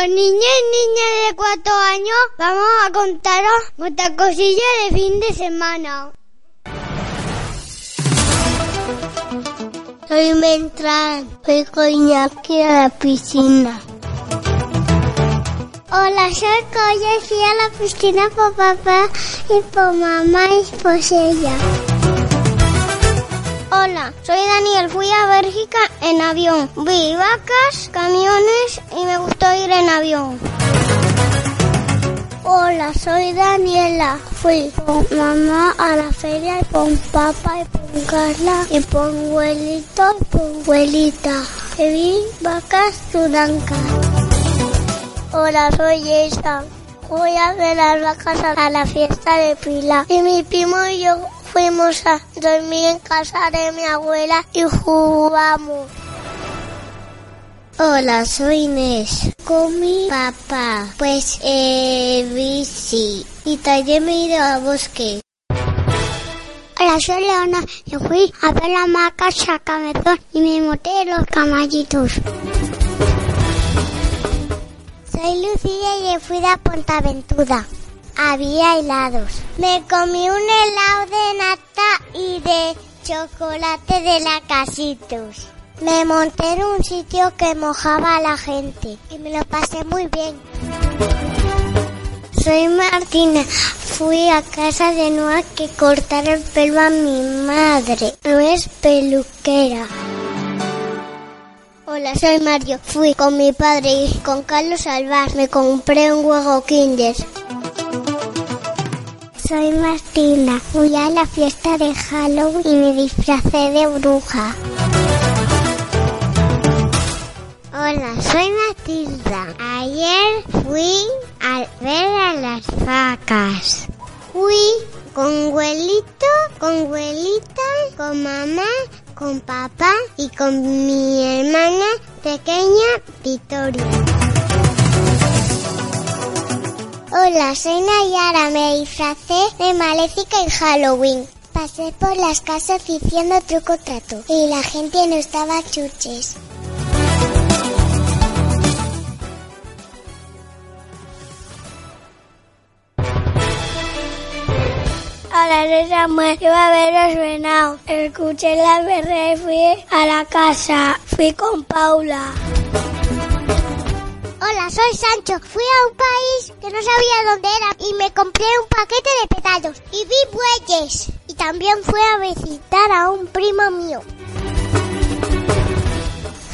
Los niños y niñas de cuatro años vamos a contaros nuestra cosilla de fin de semana. Soy Beltrán, fui con aquí a la piscina. Hola, soy Coya fui a la piscina por papá y por mamá y por ella. Hola, soy Daniel. Fui a Bélgica en avión. Vi vacas, camiones y me gustó avión. Hola, soy Daniela. Fui con mamá a la feria y con papá y con Carla y con abuelito y con abuelita. Y vi vacas blancas. Hola, soy Esa. Voy a ver las vacas a la fiesta de Pila. Y mi primo y yo fuimos a dormir en casa de mi abuela y jugamos. Hola, soy Inés. Con mi papá, pues eh, bici. Y también me ido al bosque. Hola, soy Leona y fui a ver la maca chacamezón y me monté los camallitos. Soy Lucía y fui de Pontaventura había helados. Me comí un helado de nata y de chocolate de la Casitos. Me monté en un sitio que mojaba a la gente y me lo pasé muy bien. Soy Martina. Fui a casa de Noah que cortar el pelo a mi madre. No es peluquera. Hola, soy Mario. Fui con mi padre y con Carlos Alvar. Me compré un huevo Kinder. Soy Martina. Fui a la fiesta de Halloween y me disfracé de bruja. Soy Matilda. Ayer fui a ver a las vacas. Fui con abuelito, con abuelita, con mamá, con papá y con mi hermana pequeña Victoria. Hola, soy Nayara. Me disfracé de maléfica en Halloween. Pasé por las casas diciendo truco trato y la gente no estaba chuches. Hola, soy Samuel. Iba a ver los venados. Escuché la berrea y fui a la casa. Fui con Paula. Hola, soy Sancho. Fui a un país que no sabía dónde era y me compré un paquete de petardos y vi bueyes. Y también fui a visitar a un primo mío.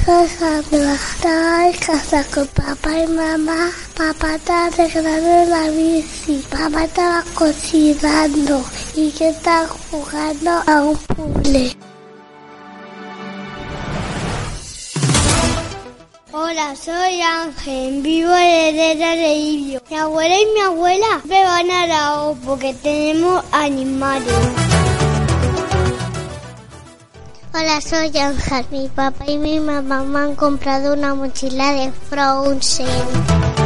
Estaba en casa con papá y mamá. Papá estaba arreglando la bici. Papá estaba cocinando y yo estaba jugando a un puzzle. Hola, soy Ángel, vivo en Herrera de Ibio. Mi abuela y mi abuela me van a la O porque tenemos animales. Soy Ángel. Mi papá y mi mamá me han comprado una mochila de Frozen.